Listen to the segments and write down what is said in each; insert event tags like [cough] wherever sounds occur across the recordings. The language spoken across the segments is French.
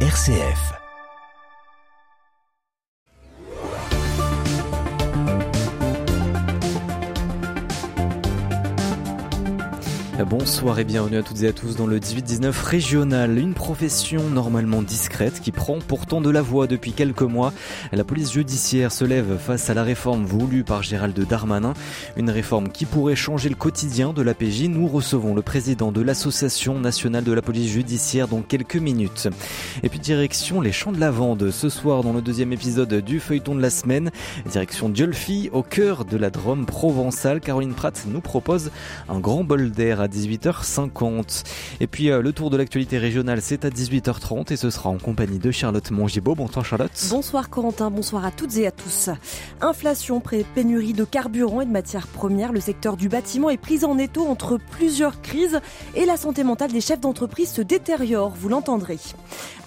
RCF. Bonsoir et bienvenue à toutes et à tous dans le 18-19 régional, une profession normalement discrète qui prend pourtant de la voix depuis quelques mois. La police judiciaire se lève face à la réforme voulue par Gérald Darmanin, une réforme qui pourrait changer le quotidien de la PJ. Nous recevons le président de l'Association nationale de la police judiciaire dans quelques minutes. Et puis direction les champs de lavande ce soir dans le deuxième épisode du feuilleton de la semaine, direction Diolfi au cœur de la Drôme provençale. Caroline Pratt nous propose un grand bol d'air à 18h50. Et puis euh, le tour de l'actualité régionale, c'est à 18h30 et ce sera en compagnie de Charlotte Mongibaud. Bonsoir Charlotte. Bonsoir Corentin, bonsoir à toutes et à tous. Inflation, pénurie de carburant et de matières premières, le secteur du bâtiment est pris en étau entre plusieurs crises et la santé mentale des chefs d'entreprise se détériore, vous l'entendrez.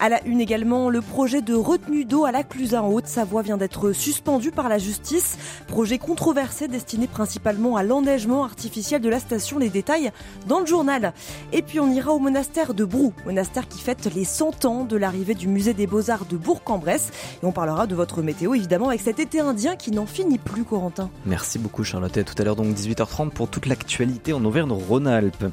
À la une également, le projet de retenue d'eau à la Clusa en Haute-Savoie vient d'être suspendu par la justice. Projet controversé destiné principalement à l'enneigement artificiel de la station. Les détails dans le journal. Et puis on ira au monastère de Brou, monastère qui fête les 100 ans de l'arrivée du musée des beaux-arts de Bourg-en-Bresse. Et on parlera de votre météo évidemment avec cet été indien qui n'en finit plus, Corentin. Merci beaucoup Charlotte. Et tout à l'heure donc 18h30 pour toute l'actualité en Auvergne-Rhône-Alpes.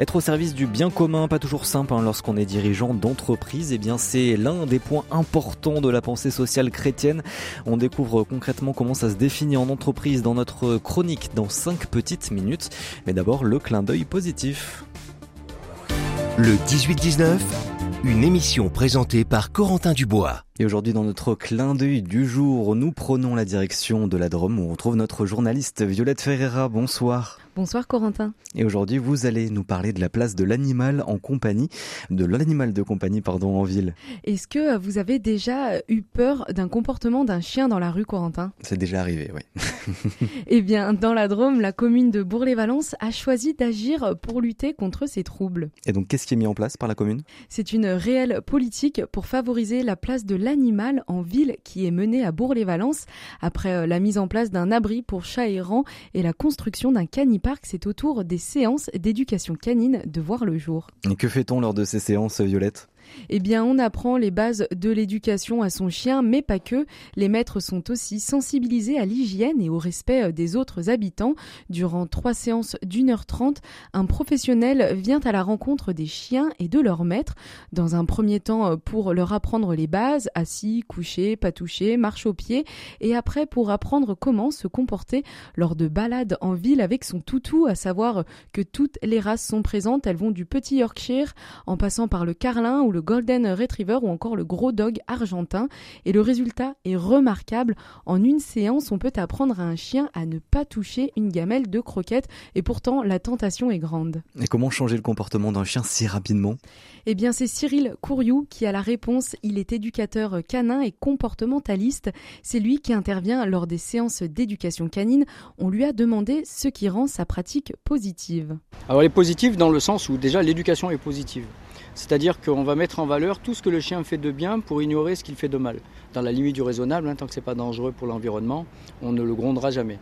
Être au service du bien commun, pas toujours simple hein, lorsqu'on est dirigeant d'entreprise. Et eh bien c'est l'un des points importants de la pensée sociale chrétienne. On découvre concrètement comment ça se définit en entreprise dans notre chronique dans 5 petites minutes. Mais d'abord le clin d'œil positif. Le 18-19, une émission présentée par Corentin Dubois. Et aujourd'hui, dans notre clin d'œil du jour, nous prenons la direction de la Drôme où on trouve notre journaliste Violette Ferreira. Bonsoir. Bonsoir Corentin. Et aujourd'hui, vous allez nous parler de la place de l'animal en compagnie, de l'animal de compagnie, pardon, en ville. Est-ce que vous avez déjà eu peur d'un comportement d'un chien dans la rue, Corentin? C'est déjà arrivé, oui. [laughs] eh bien, dans la Drôme, la commune de Bourg-les-Valences a choisi d'agir pour lutter contre ces troubles. Et donc, qu'est-ce qui est mis en place par la commune? C'est une réelle politique pour favoriser la place de l'animal en ville qui est menée à Bourg-les-Valences après euh, la mise en place d'un abri pour chats errants et la construction d'un c'est autour des séances d'éducation canine de voir le jour. Et que fait-on lors de ces séances, Violette? Eh bien, on apprend les bases de l'éducation à son chien, mais pas que. Les maîtres sont aussi sensibilisés à l'hygiène et au respect euh, des autres habitants. Durant trois séances d'une heure trente, un professionnel vient à la rencontre des chiens et de leurs maîtres. Dans un premier temps, euh, pour leur apprendre les bases, assis, couché, pas touché, marche au pied, et après pour apprendre comment se comporter lors de balades en ville avec son toutou, à savoir que toutes les races sont présentes. Elles vont du petit Yorkshire en passant par le carlin ou le Golden Retriever ou encore le gros dog argentin. Et le résultat est remarquable. En une séance, on peut apprendre à un chien à ne pas toucher une gamelle de croquettes et pourtant la tentation est grande. Et comment changer le comportement d'un chien si rapidement? Eh bien, c'est Cyril Couriou qui a la réponse. Il est éducateur canin et comportementaliste. C'est lui qui intervient lors des séances d'éducation canine. On lui a demandé ce qui rend sa pratique positive. Alors, elle est positive dans le sens où déjà l'éducation est positive. C'est-à-dire qu'on va mettre en valeur tout ce que le chien fait de bien pour ignorer ce qu'il fait de mal. Dans la limite du raisonnable, hein, tant que ce n'est pas dangereux pour l'environnement, on ne le grondera jamais.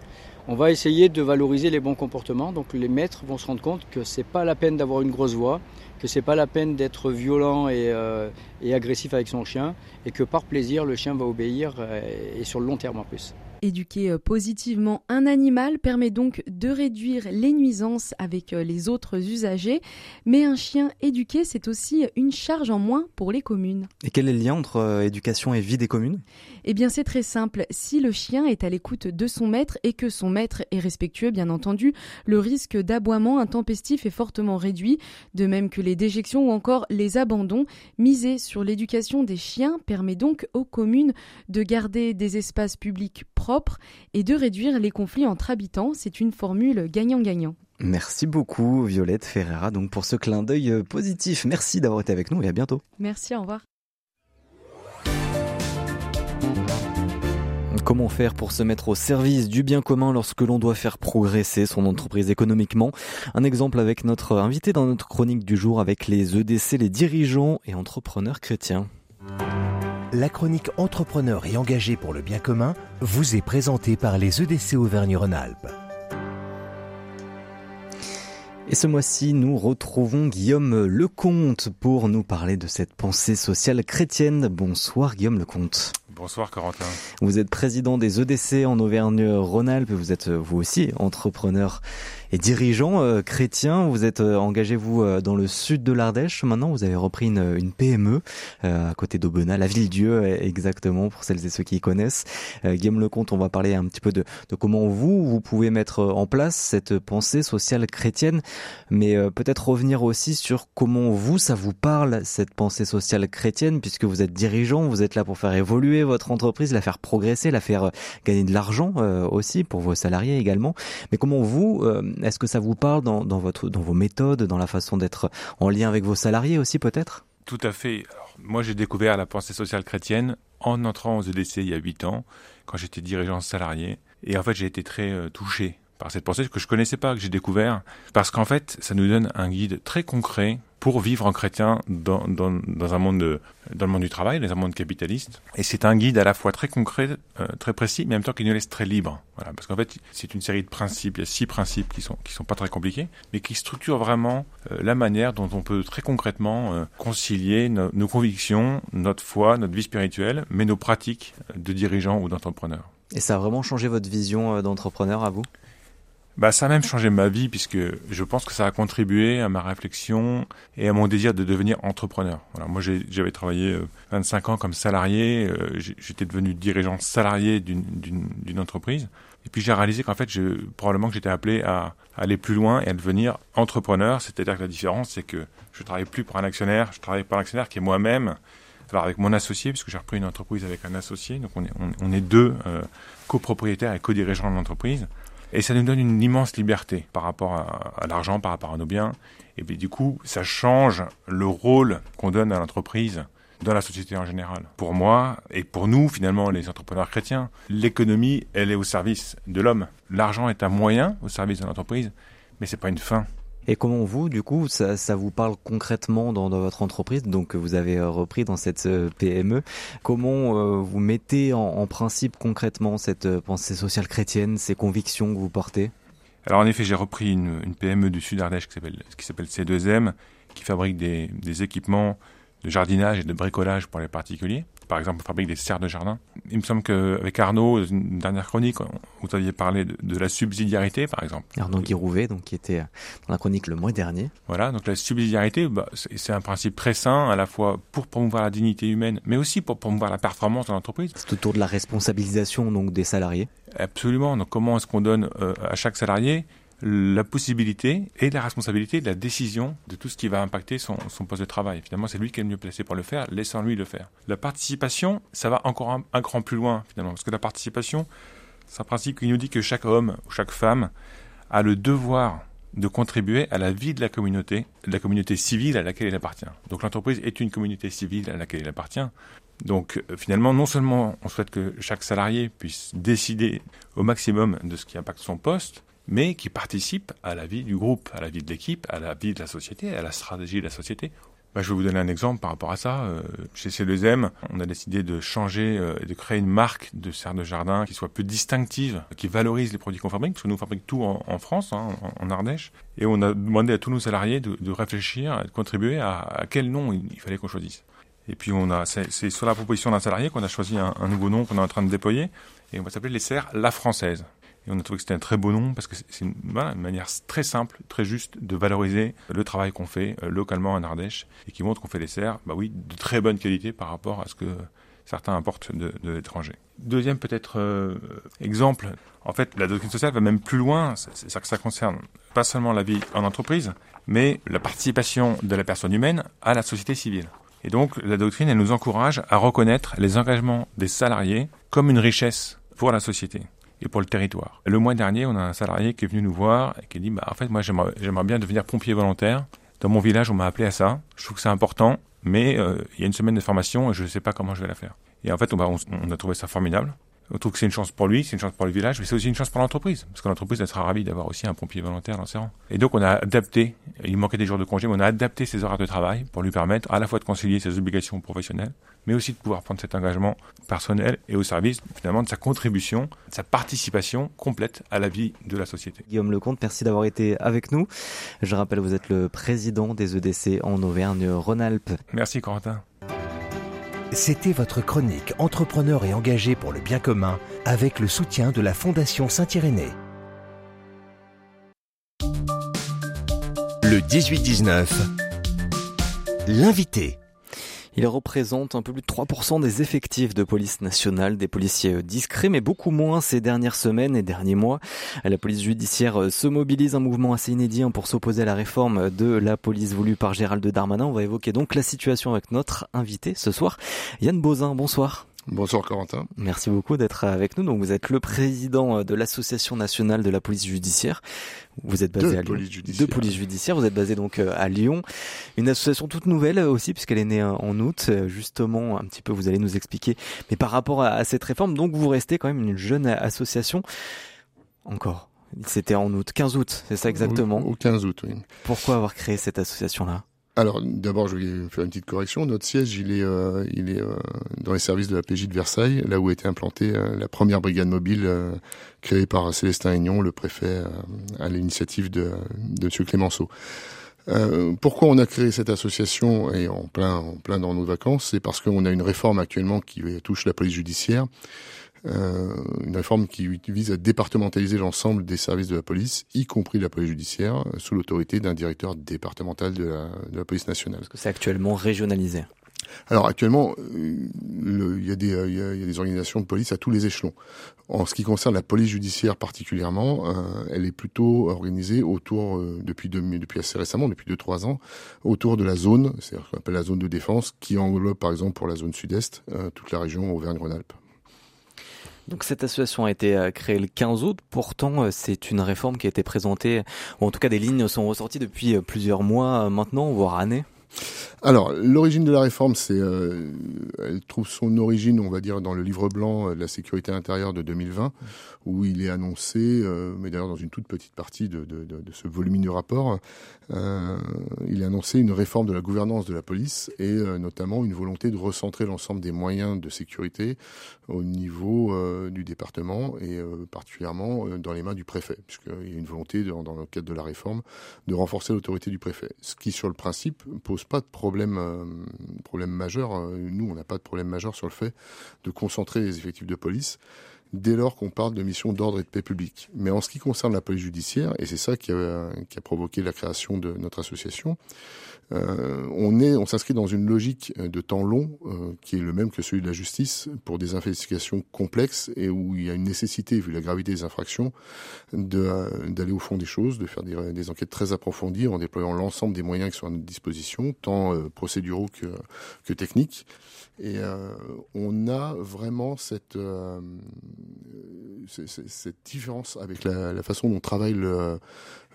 On va essayer de valoriser les bons comportements. Donc les maîtres vont se rendre compte que c'est pas la peine d'avoir une grosse voix, que c'est pas la peine d'être violent et, euh, et, agressif avec son chien, et que par plaisir le chien va obéir euh, et sur le long terme en plus. Éduquer euh, positivement un animal permet donc de réduire les nuisances avec euh, les autres usagers, mais un chien éduqué, c'est aussi une charge en moins pour les communes. Et quel est le lien entre euh, éducation et vie des communes? Eh bien c'est très simple, si le chien est à l'écoute de son maître et que son maître est respectueux bien entendu, le risque d'aboiement intempestif est fortement réduit, de même que les déjections ou encore les abandons. Miser sur l'éducation des chiens permet donc aux communes de garder des espaces publics propres et de réduire les conflits entre habitants. C'est une formule gagnant-gagnant. Merci beaucoup Violette Ferreira donc pour ce clin d'œil euh, positif. Merci d'avoir été avec nous et à bientôt. Merci, au revoir. Comment faire pour se mettre au service du bien commun lorsque l'on doit faire progresser son entreprise économiquement? Un exemple avec notre invité dans notre chronique du jour avec les EDC, les dirigeants et entrepreneurs chrétiens la chronique Entrepreneur et engagé pour le bien commun vous est présentée par les EDC Auvergne-Rhône-Alpes. Et ce mois-ci, nous retrouvons Guillaume Lecomte pour nous parler de cette pensée sociale chrétienne. Bonsoir Guillaume Lecomte. Bonsoir Corentin. Vous êtes président des EDC en Auvergne-Rhône-Alpes. Vous êtes vous aussi entrepreneur et dirigeant euh, chrétien. Vous êtes euh, engagé vous euh, dans le sud de l'Ardèche. Maintenant, vous avez repris une, une PME à côté d'Aubenas, la ville-dieu exactement pour celles et ceux qui y connaissent. Guillaume Lecomte, on va parler un petit peu de, de comment vous vous pouvez mettre en place cette pensée sociale chrétienne, mais peut-être revenir aussi sur comment vous ça vous parle cette pensée sociale chrétienne puisque vous êtes dirigeant, vous êtes là pour faire évoluer votre entreprise, la faire progresser, la faire gagner de l'argent aussi pour vos salariés également. Mais comment vous est-ce que ça vous parle dans, votre, dans vos méthodes, dans la façon d'être en lien avec vos salariés aussi peut-être? Tout à fait. moi j'ai découvert la pensée sociale chrétienne en entrant aux EDC il y a 8 ans, quand j'étais dirigeant salarié. Et en fait j'ai été très euh, touché cette pensée que je connaissais pas, que j'ai découvert, parce qu'en fait ça nous donne un guide très concret pour vivre en chrétien dans, un monde dans le monde du travail, dans un monde capitaliste. Et c'est un guide à la fois très concret, euh, très précis, mais en même temps qui nous laisse très libre. Voilà, parce qu'en fait, c'est une série de principes. Il y a six principes qui sont qui sont pas très compliqués, mais qui structurent vraiment euh, la manière dont on peut très concrètement euh, concilier nos convictions, notre foi, notre vie spirituelle, mais nos pratiques de dirigeants ou d'entrepreneurs. Et ça a vraiment changé votre vision d'entrepreneur à vous? Bah, ça a même changé ma vie puisque je pense que ça a contribué à ma réflexion et à mon désir de devenir entrepreneur. Voilà, moi, j'avais travaillé 25 euh, ans comme salarié. Euh, j'étais devenu dirigeant salarié d'une entreprise. Et puis j'ai réalisé qu'en fait, je, probablement que j'étais appelé à, aller plus loin et à devenir entrepreneur. C'est-à-dire que la différence, c'est que je travaille plus pour un actionnaire, je travaille pour un actionnaire qui est moi-même, alors avec mon associé, puisque j'ai repris une entreprise avec un associé. Donc on est, on, est deux euh, copropriétaires et co-dirigeants de l'entreprise. Et ça nous donne une immense liberté par rapport à, l'argent, par rapport à nos biens. Et puis du coup, ça change le rôle qu'on donne à l'entreprise dans la société en général. Pour moi et pour nous, finalement, les entrepreneurs chrétiens, l'économie, elle est au service de l'homme. L'argent est un moyen au service de l'entreprise, mais c'est pas une fin. Et comment vous, du coup, ça, ça vous parle concrètement dans, dans, votre entreprise, donc vous avez euh, repris dans cette euh, PME, comment euh, vous mettez en, en, principe concrètement cette pensée sociale chrétienne, ces convictions que vous portez? Alors en effet, j'ai repris une, une, PME du Sud Ardèche qui s'appelle qui s'appelle C2M, qui fabrique des, des équipements de jardinage et de bricolage pour les particuliers par exemple, on fabrique des serres de jardin. Il me semble qu'avec Arnaud, une dernière chronique, vous aviez parlé de, la subsidiarité, par exemple. Arnaud Guirouvet, donc, qui était dans la chronique le mois dernier. Voilà, donc la subsidiarité, bah, c'est un principe très sain, à la fois pour promouvoir la dignité humaine, mais aussi pour promouvoir la performance de l'entreprise. C'est autour de la responsabilisation donc des salariés. Absolument. Donc, comment est-ce qu'on donne euh, à chaque salarié la possibilité et la responsabilité de la décision de tout ce qui va impacter son, poste de travail. Finalement, c'est lui qui est le mieux placé pour le faire, laissons-lui le faire. La participation, ça va encore un, un, grand plus loin, finalement, parce que la participation, c'est un principe qui nous dit que chaque homme ou chaque femme a le devoir de contribuer à la vie de la communauté, de la communauté civile à laquelle il appartient. Donc l'entreprise est une communauté civile à laquelle il appartient. Donc euh, finalement, non seulement on souhaite que chaque salarié puisse décider au maximum de ce qui impacte son poste, mais qui participe à la vie du groupe, à la vie de l'équipe, à la vie de la société, à la stratégie de la société. Bah, je vais vous donner un exemple par rapport à ça. Euh, chez C2M, on a décidé de changer euh, et de créer une marque de serre de jardin qui soit plus distinctive, qui valorise les produits qu'on fabrique, parce que nous fabriquons tout en, France, hein, en, Ardèche. Et on a demandé à tous nos salariés de, de réfléchir, de contribuer à, quel nom il, fallait qu'on choisisse. Et puis on a, c'est sur la proposition d'un salarié qu'on a choisi un nouveau nom qu'on est en train de déployer, et on va s'appeler les serres La Française. Et on a trouvé que c'était un très beau nom parce que c'est une, manière très simple, très juste de valoriser le travail qu'on fait euh, localement en Ardèche et qui montre qu'on fait des serres, bah oui, de très bonne qualité par rapport à ce que certains importent de, de l'étranger. Deuxième peut-être euh, exemple, en fait, la doctrine sociale va même plus loin. C'est ça que ça concerne pas seulement la vie en entreprise, mais la participation de la personne humaine à la société civile. Et donc, la doctrine, elle nous encourage à reconnaître les engagements des salariés comme une richesse pour la société et pour le territoire. Le mois dernier, on a un salarié qui est venu nous voir et qui dit bah, En fait, moi, j'aimerais bien devenir pompier volontaire. Dans mon village, on m'a appelé à ça. Je trouve que c'est important, mais euh, il y a une semaine de formation et je ne sais pas comment je vais la faire. Et en fait, on, on, a trouvé ça formidable. On trouve que c'est une chance pour lui, c'est une chance pour le village, mais c'est aussi une chance pour l'entreprise, parce que l'entreprise elle sera ravie d'avoir aussi un pompier volontaire dans ses rangs. Et donc on a adapté, il manquait des jours de congé, mais on a adapté ses horaires de travail pour lui permettre à la fois de concilier ses obligations professionnelles, mais aussi de pouvoir prendre cet engagement personnel et au service finalement de sa contribution, de sa participation complète à la vie de la société. Guillaume Lecomte, merci d'avoir été avec nous. Je rappelle, vous êtes le président des EDC en Auvergne-Rhône-Alpes. Merci Corentin. C'était votre chronique Entrepreneur et engagé pour le bien commun avec le soutien de la Fondation Saint-Irénée. Le 18-19, l'invité. Il représente un peu plus de 3% des effectifs de police nationale, des policiers discrets, mais beaucoup moins ces dernières semaines et derniers mois. La police judiciaire se mobilise, un mouvement assez inédit hein, pour s'opposer à la réforme de la police voulue par Gérald Darmanin. On va évoquer donc la situation avec notre invité ce soir, Yann Bozin. Bonsoir. Bonsoir Corentin. Merci beaucoup d'être avec nous. Donc vous êtes le président de l'Association nationale de la police judiciaire. Vous êtes basé de à Lyon. Police judiciaire. De police judiciaire. Vous êtes basé donc euh, à Lyon. Une association toute nouvelle aussi puisqu'elle est née en août. Justement, un petit peu, vous allez nous expliquer. Mais par rapport à cette réforme, donc vous restez quand même une jeune association. Encore. C'était en août, 15 août, c'est ça exactement? Au, au 15 août, oui. Pourquoi avoir créé cette association-là? Alors d'abord, je vais faire une petite correction. Notre siège, il est, euh, il est euh, dans les services de la PJ de Versailles, là où était implantée euh, la première brigade mobile créée par Célestin Aignon, le préfet, à l'initiative de, de M. Clémenceau. pourquoi on a créé cette association et en plein, en plein dans nos vacances C'est parce qu'on a une réforme actuellement qui touche la police judiciaire. Euh, une réforme qui vise à départementaliser l'ensemble des services de la police, y compris la police judiciaire, sous l'autorité d'un directeur départemental de la, de la police nationale. Parce que c'est actuellement régionalisé. Alors actuellement, le, il, y a des, il, y a, il, y a, des organisations de police à tous les échelons. En ce qui concerne la police judiciaire particulièrement, euh, elle est plutôt organisée autour, euh, depuis, de, depuis assez récemment, depuis 2-3 ans, autour de la zone, c'est-à-dire qu'on appelle la zone de défense, qui englobe par exemple pour la zone sud-est euh, toute la région Auvergne-Rhône-Alpes. Donc cette association a été euh, créée le 15 août. Pourtant, euh, c'est une réforme qui a été présentée, ou en tout cas des lignes sont ressorties depuis euh, plusieurs mois maintenant, voire années. Alors, l'origine de la réforme, c'est, euh, elle trouve son origine, on va dire, dans le livre blanc de la sécurité intérieure de 2020, où il est annoncé, euh, mais d'ailleurs dans une toute petite partie de, ce volumineux rapport, euh, il est annoncé une réforme de la gouvernance de la police et notamment une volonté de recentrer l'ensemble des moyens de sécurité au niveau du département et particulièrement dans les mains du préfet, puisqu'il y a une volonté, dans le cadre de la réforme, de renforcer l'autorité du préfet, ce qui, sur le principe, pose pas de problème, euh, majeur. Nous, on n'a pas de problème majeur sur le fait de concentrer les effectifs de police dès lors qu'on parle de mission d'ordre et de paix publique. Mais en ce qui concerne la police judiciaire, et c'est ça qui a, qui a, provoqué la création de notre association, euh, on est, on s'inscrit dans une logique de temps long euh, qui est le même que celui de la justice pour des investigations complexes et où il y a une nécessité, vu la gravité des infractions, de, d'aller au fond des choses, de faire des, des enquêtes très approfondies en déployant l'ensemble des moyens qui sont à notre disposition, tant euh, procéduraux que, que techniques. Et euh, on a vraiment cette, euh, cette différence avec la, la, façon dont travaille le,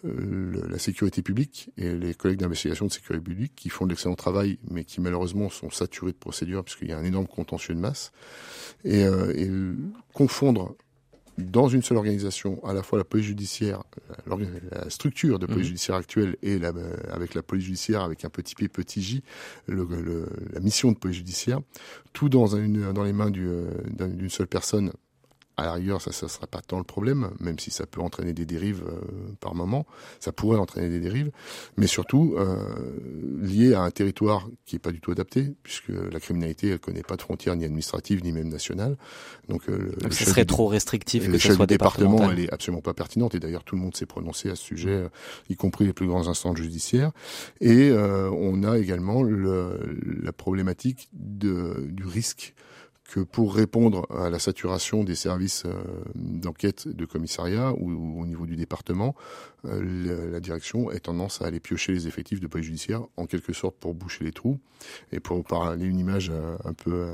le, la sécurité publique et les collègues d'investigation de sécurité publique qui font de l'excellent travail, mais qui malheureusement sont saturés de procédures puisqu'il y a un énorme contentieux de masse. Et, euh, et confondre dans une seule organisation, à la fois la police judiciaire, la structure de police mmh. judiciaire actuelle et la, avec la police judiciaire avec un petit p, petit j, le, le, la mission de police judiciaire, tout dans, une, dans les mains d'une seule personne à la rigueur, ça ne sera pas tant le problème, même si ça peut entraîner des dérives euh, par moment, ça pourrait entraîner des dérives, mais surtout euh, lié à un territoire qui est pas du tout adapté, puisque la criminalité, elle connaît pas de frontières ni administratives ni même nationales. Donc, euh, Donc ce serait trop restrictif que ce soit département, elle est absolument pas pertinente, et d'ailleurs tout le monde s'est prononcé à ce sujet, mmh. y compris les plus grands instances judiciaires. Et euh, on a également le, la problématique de, du risque que pour répondre à la saturation des services euh, d'enquête de commissariat ou, au niveau du département, la direction a tendance à aller piocher les effectifs de police judiciaire en quelque sorte pour boucher les trous et pour parler une image euh, un peu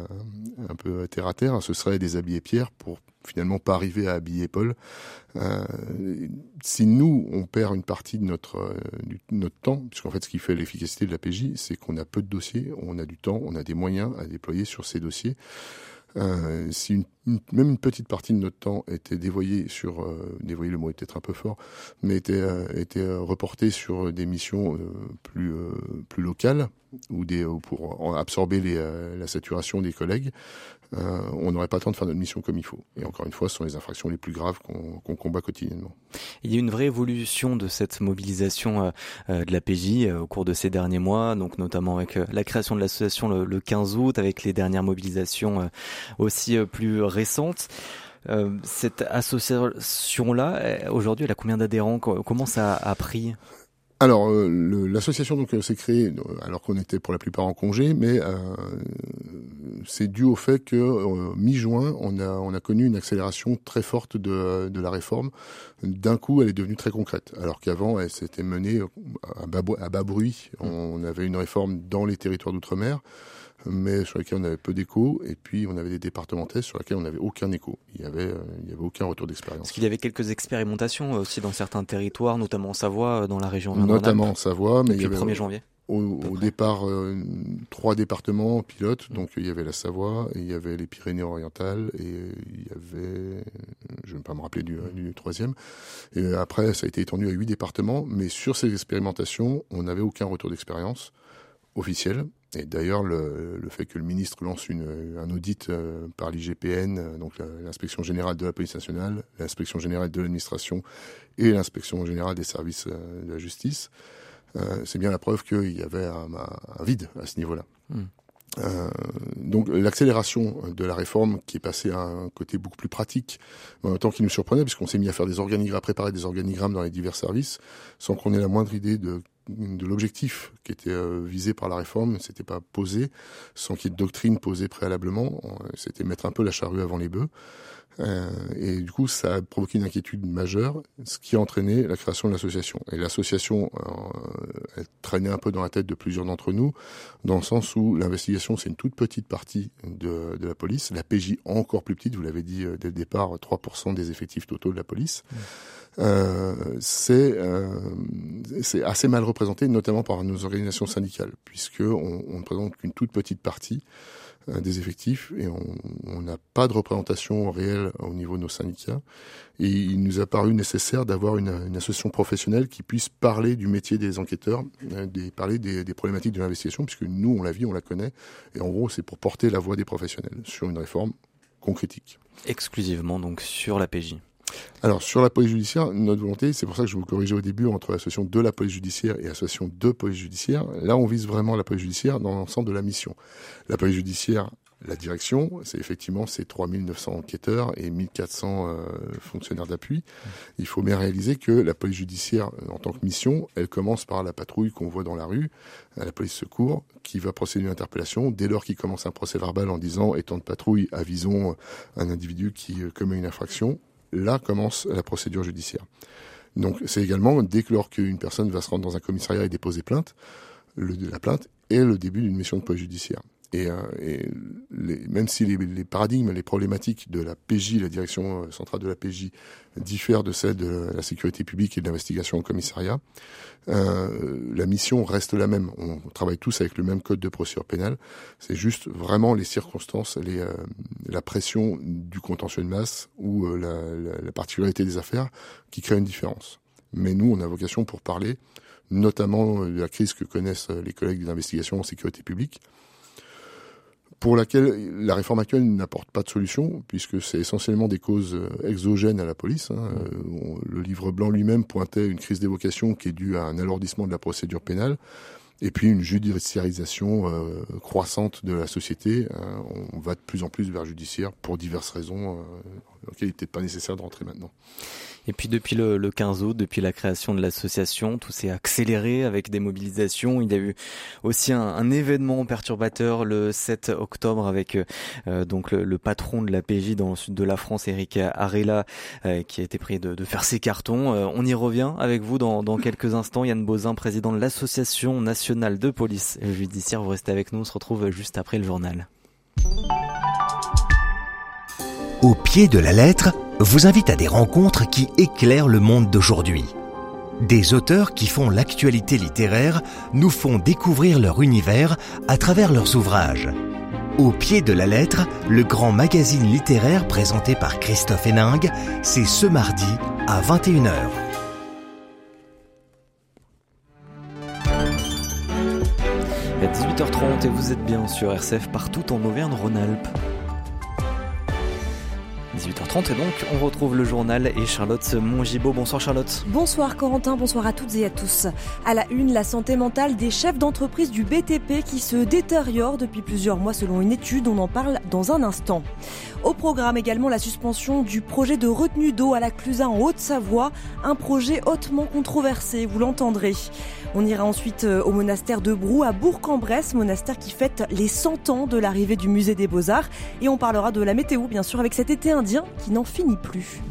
un peu terre à terre, ce serait des habillés pierre pour finalement pas arriver à habiller Paul. Euh, si nous, on perd une partie de notre, euh, notre temps, puisqu'en fait, ce qui fait l'efficacité de la PJ, c'est qu'on a peu de dossiers, on a du temps, on a des moyens à déployer sur ces dossiers. Euh, si une même une petite partie de notre temps était dévoyée sur, euh, dévoyée le mot est peut-être un peu fort, mais était, euh, était euh, reportée sur des missions plus, plus locales ou des, pour absorber les, la saturation des collègues. On n'aurait pas le temps de faire notre mission comme il faut. Et encore une fois, ce sont les infractions les plus graves qu'on combat quotidiennement. Il y a une vraie évolution de cette mobilisation de la PJ au cours de ces derniers mois, donc notamment avec la création de l'association le, le, 15 août, avec les dernières mobilisations aussi plus récente. Euh, cette association-là, aujourd'hui, elle a combien d'adhérents? Comment ça a pris? Alors, euh, l'association donc euh, s'est créée alors qu'on était pour la plupart en congé, mais c'est dû au fait que mi-juin, on a on a connu une accélération très forte de, de la réforme. D'un coup, elle est devenue très concrète, alors qu'avant, elle s'était menée à bas, à bas bruit. On avait une réforme dans les territoires d'outre-mer mais sur lesquels on avait peu d'écho, et puis on avait des départementales sur lesquels on n'avait aucun écho. Il y avait, euh, il y avait aucun retour d'expérience. Est-ce qu'il y avait quelques expérimentations euh, aussi dans certains territoires, notamment en Savoie, euh, dans la région Notamment en Savoie, mais il y avait, le 1er janvier au, départ, trois départements pilotes. Donc il y avait la Savoie, il y avait les Pyrénées-Orientales et il y avait, je ne vais pas me rappeler du, du, troisième. Et après, ça a été étendu à huit départements. Mais sur ces expérimentations, on n'avait aucun retour d'expérience officiel. Et d'ailleurs, le, le, fait que le ministre lance une, un audit euh, par l'IGPN, euh, donc l'inspection générale de la police nationale, l'inspection générale de l'administration et l'inspection générale des services euh, de la justice, c'est bien la preuve qu'il y avait un, un, vide à ce niveau-là. Hmm. Euh, donc l'accélération de la réforme qui est passée à un côté beaucoup plus pratique, en même temps qui nous surprenait puisqu'on s'est mis à faire des organigrammes, à préparer des organigrammes dans les divers services, sans qu'on ait la moindre idée de de l'objectif qui était euh, visé par la réforme, c'était pas posé, sans qu'il y ait de doctrine posée préalablement, c'était mettre un peu la charrue avant les bœufs. Euh, et du coup, ça a provoqué une inquiétude majeure, ce qui a entraîné la création de l'association. Et l'association, euh, elle traînait un peu dans la tête de plusieurs d'entre nous, dans le sens où l'investigation, c'est une toute petite partie de, de, la police. La PJ encore plus petite, vous l'avez dit dès le départ, 3% des effectifs totaux de la police. Mmh. Euh, c'est euh, assez mal représenté, notamment par nos organisations syndicales, puisque on, ne présente qu'une toute petite partie euh, des effectifs et on n'a pas de représentation réelle au niveau de nos syndicats. Et il nous a paru nécessaire d'avoir une, association professionnelle qui puisse parler du métier des enquêteurs, euh, parler des, des problématiques de l'investigation, puisque nous, on la vit, on la connaît. Et en gros, c'est pour porter la voix des professionnels sur une réforme concrétique. Exclusivement donc sur la PJ. Alors sur la police judiciaire, notre volonté, c'est pour ça que je vous corrigeais au début entre l'association de la police judiciaire et l'association de police judiciaire. Là, on vise vraiment la police judiciaire dans l'ensemble de la mission. La police judiciaire la direction, c'est effectivement ces 3900 enquêteurs et 1400 euh, fonctionnaires d'appui. Il faut bien réaliser que la police judiciaire, en tant que mission, elle commence par la patrouille qu'on voit dans la rue, la police secours, qui va procéder à une interpellation. Dès lors qu'il commence un procès verbal en disant étant de patrouille, avisons un individu qui commet une infraction, là commence la procédure judiciaire. Donc c'est également dès lors qu'une personne va se rendre dans un commissariat et déposer plainte, le, la plainte est le début d'une mission de police judiciaire. Et, euh, et les, même si les, les, paradigmes, les problématiques de la PJ, la direction euh, centrale de la PJ, diffèrent de celles de la sécurité publique et de l'investigation au commissariat, euh, la mission reste la même. On travaille tous avec le même code de procédure pénale. C'est juste vraiment les circonstances, les, euh, la pression du contentieux de masse ou euh, la, la, la particularité des affaires qui crée une différence. Mais nous, on a vocation pour parler notamment de la crise que connaissent les collègues de l'investigation en sécurité publique, pour laquelle la réforme actuelle n'apporte pas de solution, puisque c'est essentiellement des causes euh, exogènes à la police. Hein. Euh, le livre blanc lui-même pointait une crise d'évocation qui est due à un alourdissement de la procédure pénale, et puis une judiciarisation euh, croissante de la société. on va de plus en plus vers judiciaire pour diverses raisons, lesquelles il n'était pas nécessaire de rentrer maintenant. Et puis depuis le, le 15 août, depuis la création de l'association, tout s'est accéléré avec des mobilisations. Il y a eu aussi un, événement perturbateur le 7 octobre avec euh, donc le, patron de la PJ dans le sud de la France, Eric Arella, euh, qui a été pris de, faire ses cartons. Euh, on y revient avec vous dans, dans quelques instants. Yann Bozin, président de l'Association nationale de police judiciaire. Vous restez avec nous. On se retrouve juste après le journal. Au pied de la lettre, vous invite à des rencontres qui éclairent le monde d'aujourd'hui. Des auteurs qui font l'actualité littéraire nous font découvrir leur univers à travers leurs ouvrages. Au pied de la lettre, le grand magazine littéraire présenté par Christophe Héningue, c'est ce mardi à 21h. À 18h30 et vous êtes bien sur RCF partout en Auvergne-Rhône-Alpes. 18h30 et donc on retrouve le journal et Charlotte Mongibaud. Bonsoir Charlotte. Bonsoir Corentin, bonsoir à toutes et à tous. À la une, la santé mentale des chefs d'entreprise du BTP qui se détériore depuis plusieurs mois selon une étude. On en parle dans un instant. Au programme également la suspension du projet de retenue d'eau à la Clusa en Haute-Savoie, un projet hautement controversé, vous l'entendrez. On ira ensuite euh, au monastère de Brou à Bourg-en-Bresse, monastère qui fête les 100 ans de l'arrivée du musée des Beaux-Arts. Et on parlera de la météo, bien sûr, avec cet été indien qui n'en finit plus.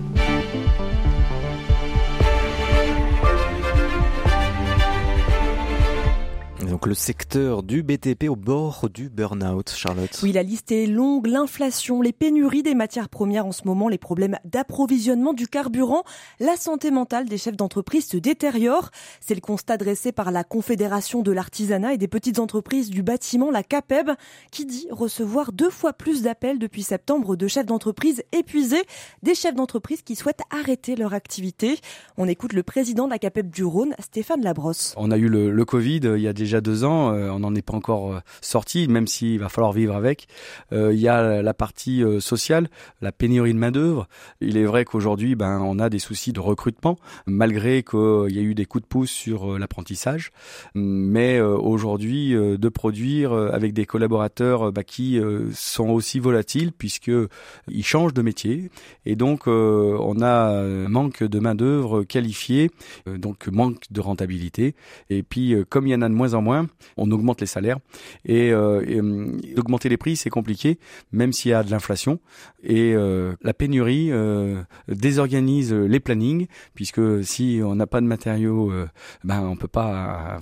Donc le secteur du BTP au bord du burn-out, Charlotte. Oui, la liste est longue. L'inflation, les pénuries des matières premières en ce moment, les problèmes d'approvisionnement du carburant, la santé mentale des chefs d'entreprise se détériore. C'est le constat dressé par la Confédération de l'artisanat et des petites entreprises du bâtiment, la CAPEB, qui dit recevoir deux fois plus d'appels depuis septembre de chefs d'entreprise épuisés, des chefs d'entreprise qui souhaitent arrêter leur activité. On écoute le président de la CAPEB du Rhône, Stéphane Labrosse. On a eu le, le Covid il y a déjà deux ans, euh, on n'en est pas encore euh, sorti, même s'il va falloir vivre avec. Euh, il y a la partie sociale, la pénurie de main d'œuvre. Il est vrai qu'aujourd'hui, ben, on a des soucis de recrutement, malgré qu'il y a eu des coups de pouce sur l'apprentissage. Mais aujourd'hui, de produire avec des collaborateurs bah, qui sont aussi volatiles puisque ils changent de métier, et donc on a manque de main d'œuvre qualifiée, donc manque de rentabilité. Et puis, comme il y en a de moins en moins, on augmente les salaires et, euh, euh, augmenter les prix c'est compliqué, même s'il y a de l'inflation et euh, la pénurie désorganise les plannings puisque si on n'a pas de matériaux, ben on peut pas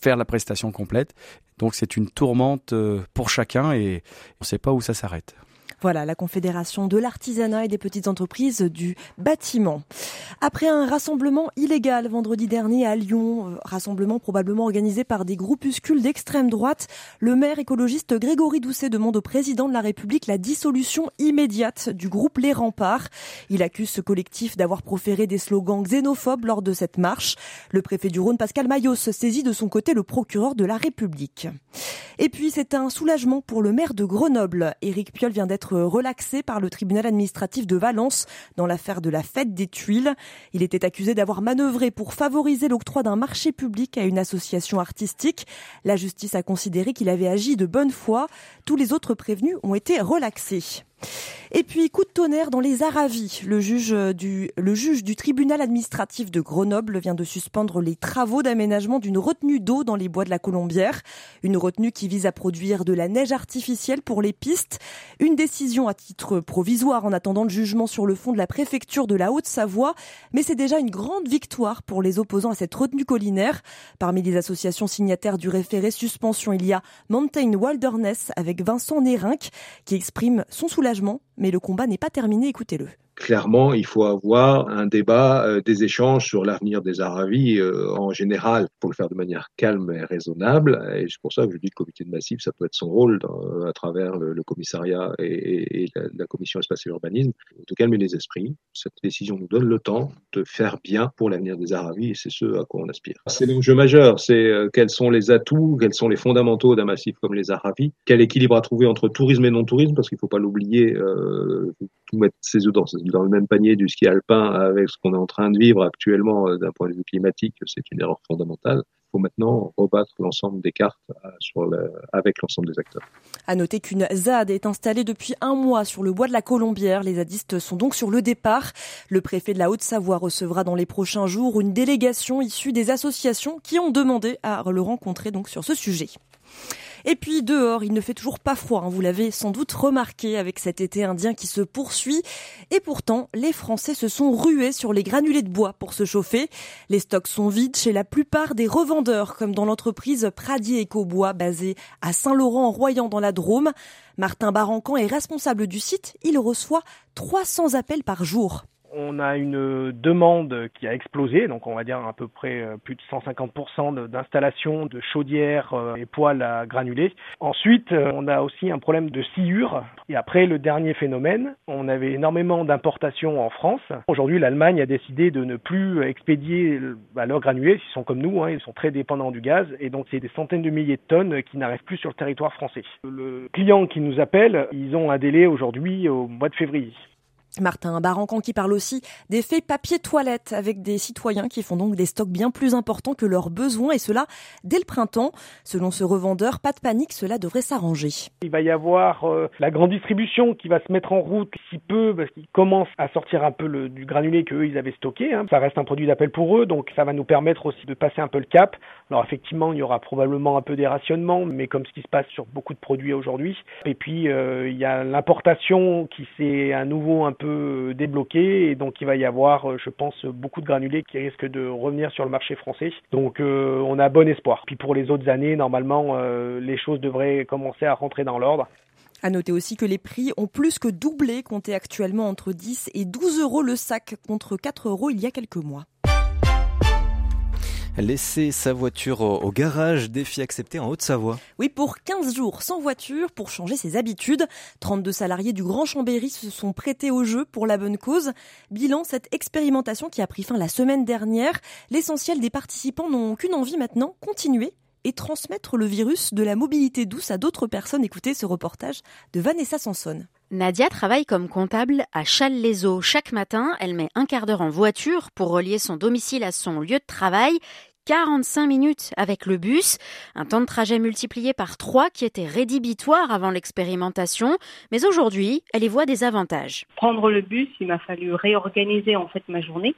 faire la prestation complète. Donc c'est une tourmente pour chacun et on ne sait pas où ça s'arrête. Voilà, la Confédération de l'artisanat et des petites entreprises du bâtiment. Après un rassemblement illégal vendredi dernier à Lyon, euh, rassemblement probablement organisé par des groupuscules d'extrême droite, le maire écologiste Grégory Doucet demande au président de la République la dissolution immédiate du groupe Les Remparts. Il accuse ce collectif d'avoir proféré des slogans xénophobes lors de cette marche. Le préfet du Rhône, Pascal Maillot, saisit de son côté le procureur de la République. Et puis, c'est un soulagement pour le maire de Grenoble. Éric Piolle vient d'être relaxé par le tribunal administratif de Valence dans l'affaire de la fête des tuiles. Il était accusé d'avoir manœuvré pour favoriser l'octroi d'un marché public à une association artistique. La justice a considéré qu'il avait agi de bonne foi. Tous les autres prévenus ont été relaxés. Et puis, coup de tonnerre dans les Aravis. Le juge du, le juge du tribunal administratif de Grenoble vient de suspendre les travaux d'aménagement d'une retenue d'eau dans les bois de la Colombière. Une retenue qui vise à produire de la neige artificielle pour les pistes. Une décision à titre provisoire en attendant le jugement sur le fond de la préfecture de la Haute-Savoie. Mais c'est déjà une grande victoire pour les opposants à cette retenue collinaire. Parmi les associations signataires du référé suspension, il y a Mountain Wilderness avec Vincent Nérinck qui exprime son soulagement mais le combat n'est pas terminé, écoutez-le clairement, il faut avoir un débat, euh, des échanges sur l'avenir des Aravis euh, en général, pour le faire de manière calme et raisonnable. Et c'est pour ça que je dis que le comité de massif, ça peut être son rôle dans, à travers le, le commissariat et, et la, la, commission espace et urbanisme, de calmer les esprits. Cette décision nous donne le temps de faire bien pour l'avenir des Aravis et c'est ce à quoi on aspire. C'est l'enjeu majeur, c'est euh, quels sont les atouts, quels sont les fondamentaux d'un massif comme les Aravis, quel équilibre à trouver entre tourisme et non-tourisme, parce qu'il ne faut pas l'oublier, euh, tout mettre ses œufs dans, le même panier du ski alpin avec ce qu'on est en train de vivre actuellement euh, d'un point de vue climatique, c'est une erreur fondamentale. Il faut maintenant rebattre l'ensemble des cartes euh, avec l'ensemble des acteurs. À noter qu'une ZAD est installée depuis un mois sur le bois de la Colombière. Les zadistes sont donc sur le départ. Le préfet de la Haute-Savoie recevra dans les prochains jours une délégation issue des associations qui ont demandé à le rencontrer donc sur ce sujet. Et puis dehors, il ne fait toujours pas froid, hein, vous l'avez sans doute remarqué avec cet été indien qui se poursuit. Et pourtant, les Français se sont rués sur les granulés de bois pour se chauffer. Les stocks sont vides chez la plupart des revendeurs, comme dans l'entreprise Pradier Bois basée à Saint-Laurent-en-Royan dans la Drôme. Martin Barancan est responsable du site. Il reçoit 300 appels par jour on a une demande qui a explosé, donc on va dire à peu près euh, plus de 150% d'installation de chaudières euh, et poêles à granulés. Ensuite, euh, on a aussi un problème de sciure. Et après, le dernier phénomène, on avait énormément d'importations en France. Aujourd'hui, l'Allemagne a décidé de ne plus expédier bah, leurs granulés. Ils sont comme nous, hein, ils sont très dépendants du gaz. Et donc, c'est des centaines de milliers de tonnes qui n'arrivent plus sur le territoire français. Le client qui nous appelle, ils ont un délai aujourd'hui au mois de février. Martin Barancan qui parle aussi des faits papier toilette avec des citoyens qui font donc des stocks bien plus importants que leurs besoins et cela dès le printemps. Selon ce revendeur, pas de panique, cela devrait s'arranger. Il va y avoir euh, la grande distribution qui va se mettre en route si peu parce qu'ils commencent à sortir un peu le, du granulé qu'eux ils avaient stocké. Hein. Ça reste un produit d'appel pour eux donc ça va nous permettre aussi de passer un peu le cap. Alors effectivement il y aura probablement un peu des rationnements mais comme ce qui se passe sur beaucoup de produits aujourd'hui. Et puis euh, il y a l'importation qui s'est à nouveau un peu peu débloqué et donc il va y avoir, euh, je pense, beaucoup de granulés qui risquent de revenir sur le marché français. Donc euh, on a bon espoir. Puis pour les autres années, normalement, euh, les choses devraient commencer à rentrer dans l'ordre. À noter aussi que les prix ont plus que doublé, comptés actuellement entre 10 et 12 euros le sac contre 4 euros il y a quelques mois. Laisser sa voiture au garage, défi accepté en Haute-Savoie. Oui, pour 15 jours sans voiture, pour changer ses habitudes. 32 salariés du Grand Chambéry se sont prêtés au jeu pour la bonne cause. Bilan, cette expérimentation qui a pris fin la semaine dernière. L'essentiel des participants n'ont qu'une envie maintenant, continuer et transmettre le virus de la mobilité douce à d'autres personnes. Écoutez ce reportage de Vanessa Sanson. Nadia travaille comme comptable à Châles-les-Eaux. Chaque matin, elle met un quart d'heure en voiture pour relier son domicile à son lieu de travail. 45 minutes avec le bus, un temps de trajet multiplié par 3 qui était rédhibitoire avant l'expérimentation, mais aujourd'hui, elle y voit des avantages. Prendre le bus, il m'a fallu réorganiser en fait ma journée.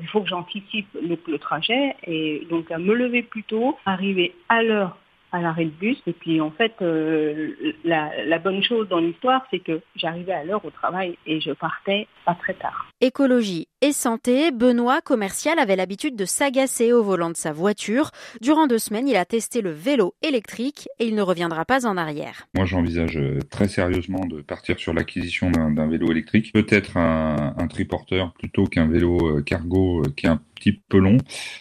Il faut que j'anticipe le, trajet. Et donc à me lever plus tôt, arriver à l'heure à l'arrêt de bus. Et puis en fait, euh, la, la, bonne chose dans l'histoire, c'est que j'arrivais à l'heure au travail et je partais pas très tard. Écologie et santé, Benoît, commercial, avait l'habitude de s'agacer au volant de sa voiture. Durant deux semaines, il a testé le vélo électrique et il ne reviendra pas en arrière. Moi, j'envisage euh, très sérieusement de partir sur l'acquisition d'un vélo électrique. Peut-être un, un triporteur plutôt qu'un vélo euh, cargo qui est un petit peu long.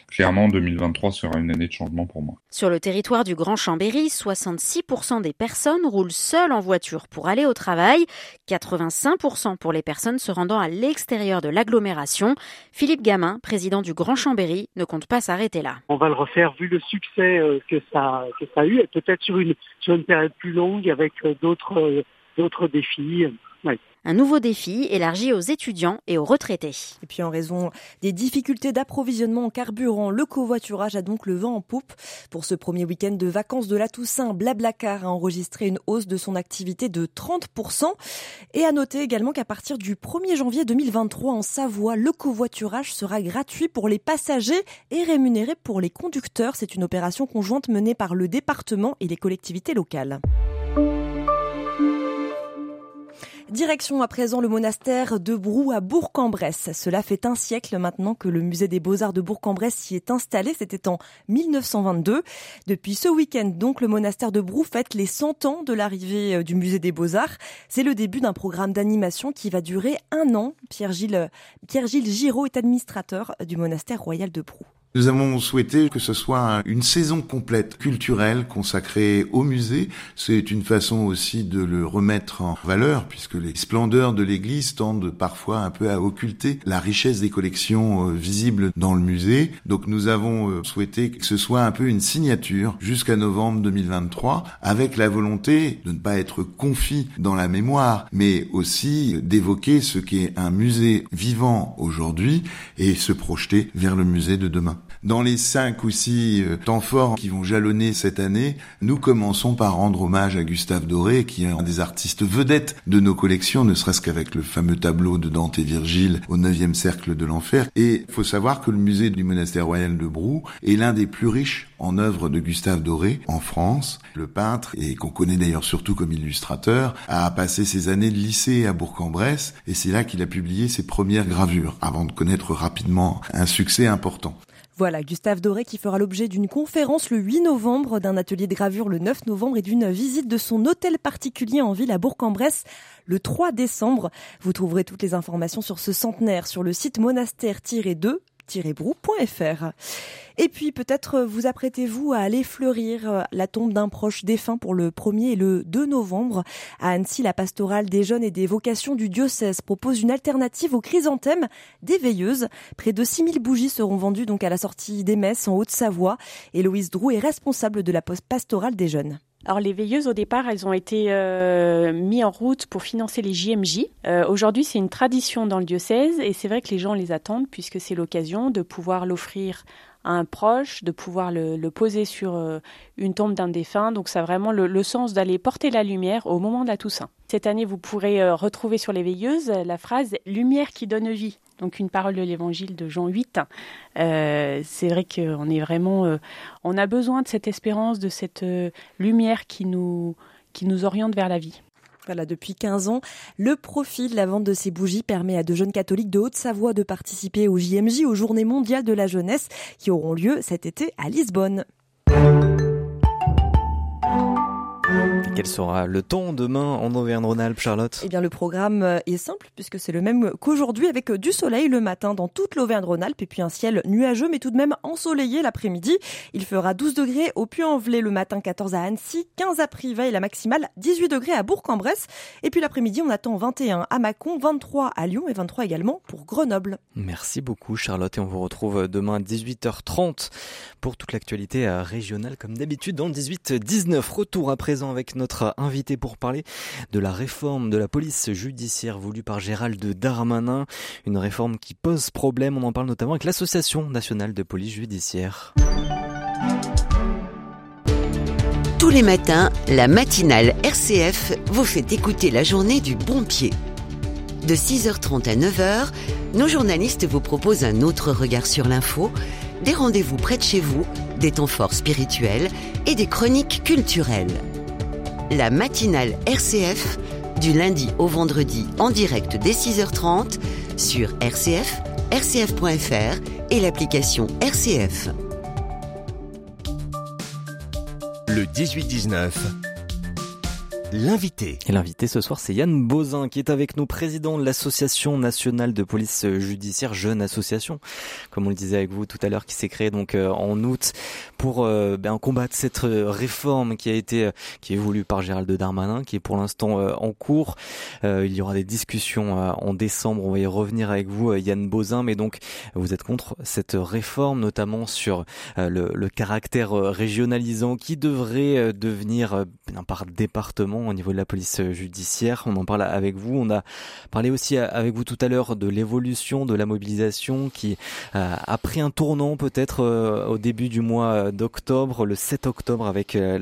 Clairement, 2023 sera une année de changement pour moi. Sur le territoire du Grand Chambéry, 66% des personnes roulent seules en voiture pour aller au travail, 85% pour les personnes se rendant à l'extérieur de l'agglomération. Philippe Gamin, président du Grand Chambéry, ne compte pas s'arrêter là. On va le refaire vu le succès euh, que ça, que ça a eu, et peut-être sur une, sur une période plus longue avec euh, d'autres, euh, d'autres défis. Ouais. Un nouveau défi élargi aux étudiants et aux retraités. Et puis en raison des difficultés d'approvisionnement en carburant, le covoiturage a donc le vent en poupe. Pour ce premier week-end de vacances de la Toussaint, Blablacar a enregistré une hausse de son activité de 30%. Et à noter également qu'à partir du 1er janvier 2023 en Savoie, le covoiturage sera gratuit pour les passagers et rémunéré pour les conducteurs. C'est une opération conjointe menée par le département et les collectivités locales. Direction à présent le monastère de Brou à Bourg-en-Bresse. Cela fait un siècle maintenant que le musée des beaux-arts de Bourg-en-Bresse s'y est installé. C'était en 1922. Depuis ce week-end, donc, le monastère de Brou fête les 100 ans de l'arrivée euh, du musée des beaux-arts. C'est le début d'un programme d'animation qui va durer un an. Pierre-Gilles Pierre-Gilles Giraud est administrateur du monastère royal de Brou. Nous avons souhaité que ce soit une saison complète culturelle consacrée au musée. C'est une façon aussi de le remettre en valeur puisque les splendeurs de l'église tendent parfois un peu à occulter la richesse des collections euh, visibles dans le musée. Donc nous avons euh, souhaité que ce soit un peu une signature jusqu'à novembre 2023 avec la volonté de ne pas être confit dans la mémoire mais aussi d'évoquer ce qu'est un musée vivant aujourd'hui et se projeter vers le musée de demain. Dans les cinq ou six euh, temps forts qui vont jalonner cette année, nous commençons par rendre hommage à Gustave Doré, qui est un des artistes vedettes de nos collections, ne serait-ce qu'avec le fameux tableau de Dante et Virgile au neuvième cercle de l'enfer. Et il faut savoir que le musée du monastère royal de Brou est l'un des plus riches en œuvres de Gustave Doré en France. Le peintre, et qu'on connaît d'ailleurs surtout comme illustrateur, a passé ses années de lycée à Bourg-en-Bresse, et c'est là qu'il a publié ses premières gravures, avant de connaître rapidement un succès important. Voilà, Gustave Doré qui fera l'objet d'une conférence le 8 novembre, d'un atelier de gravure le 9 novembre et d'une visite de son hôtel particulier en ville à Bourg-en-Bresse le 3 décembre. Vous trouverez toutes les informations sur ce centenaire sur le site monastère-2 brou.fr. Et puis peut-être vous apprêtez-vous à aller fleurir la tombe d'un proche défunt pour le 1er et le 2 novembre. À Annecy, la pastorale des jeunes et des vocations du diocèse propose une alternative aux chrysanthèmes des veilleuses. Près de 6000 bougies seront vendues donc à la sortie des messes en Haute-Savoie. Héloïse Drou est responsable de la pastorale des jeunes. Alors les veilleuses au départ, elles ont été euh, mises en route pour financer les JMJ. Euh, Aujourd'hui, c'est une tradition dans le diocèse et c'est vrai que les gens les attendent puisque c'est l'occasion de pouvoir l'offrir à un proche, de pouvoir le, poser sur euh, une tombe d'un défunt. Donc ça a vraiment le, sens d'aller porter la lumière au moment de la Toussaint. Cette année, vous pourrez retrouver sur les veilleuses la phrase lumière qui donne vie donc une parole de l'évangile de Jean 8. Euh, c'est vrai qu'on est vraiment, euh, on a besoin de cette espérance, de cette euh, lumière qui nous, qui nous oriente vers la vie. Voilà, depuis 15 ans, le profit de la vente de ces bougies permet à de jeunes catholiques de Haute-Savoie de participer au JMJ, aux Journées mondiales de la jeunesse, qui auront lieu cet été à Lisbonne. Quel sera le temps demain en Auvergne-Rhône-Alpes, Charlotte? Eh bien, le programme euh, est simple puisque c'est le même qu'aujourd'hui avec euh, du soleil le matin dans toute l'Auvergne-Rhône-Alpes et puis un ciel nuageux mais tout de même ensoleillé l'après-midi. Il fera 12 degrés au Puy-en-Velay le matin, 14 à Annecy, 15 à Privas et la maximale 18 degrés à Bourg-en-Bresse. Et puis l'après-midi, on attend 21 à Mâcon, 23 à Lyon et 23 également pour Grenoble. Merci beaucoup Charlotte et on vous retrouve demain à 18h30 pour toute l'actualité euh, régionale comme d'habitude dans 18-19. Retour à présent avec notre invité pour parler de la réforme de la police judiciaire voulue par Gérald Darmanin. Une réforme qui pose problème. On en parle notamment avec l'Association nationale de police judiciaire. Tous les matins, la matinale RCF vous fait écouter la journée du bon pied. De 6h30 à 9h, nos journalistes vous proposent un autre regard sur l'info, des rendez-vous près de chez vous, des temps forts spirituels et des chroniques culturelles. La matinale RCF, du lundi au vendredi en direct dès 6h30 sur RCF, rcf.fr et l'application RCF. Le 18-19. L'invité. Et l'invité ce soir, c'est Yann Bozin qui est avec nous, président de l'Association nationale de police judiciaire, jeune association, comme on le disait avec vous tout à l'heure, qui s'est créée donc euh, en août pour euh, ben, combattre cette réforme qui a été, qui est voulue par Gérald Darmanin, qui est pour l'instant euh, en cours. il y aura des discussions en décembre, on va y revenir avec vous, Yann Bozin, mais donc vous êtes contre cette réforme, notamment sur le, le, caractère régionalisant qui devrait devenir par département au niveau de la police judiciaire. On en parle avec vous. On a parlé aussi avec vous tout à l'heure de l'évolution de la mobilisation qui euh, a pris un tournant peut-être euh, au début du mois d'octobre, le 7 octobre avec euh,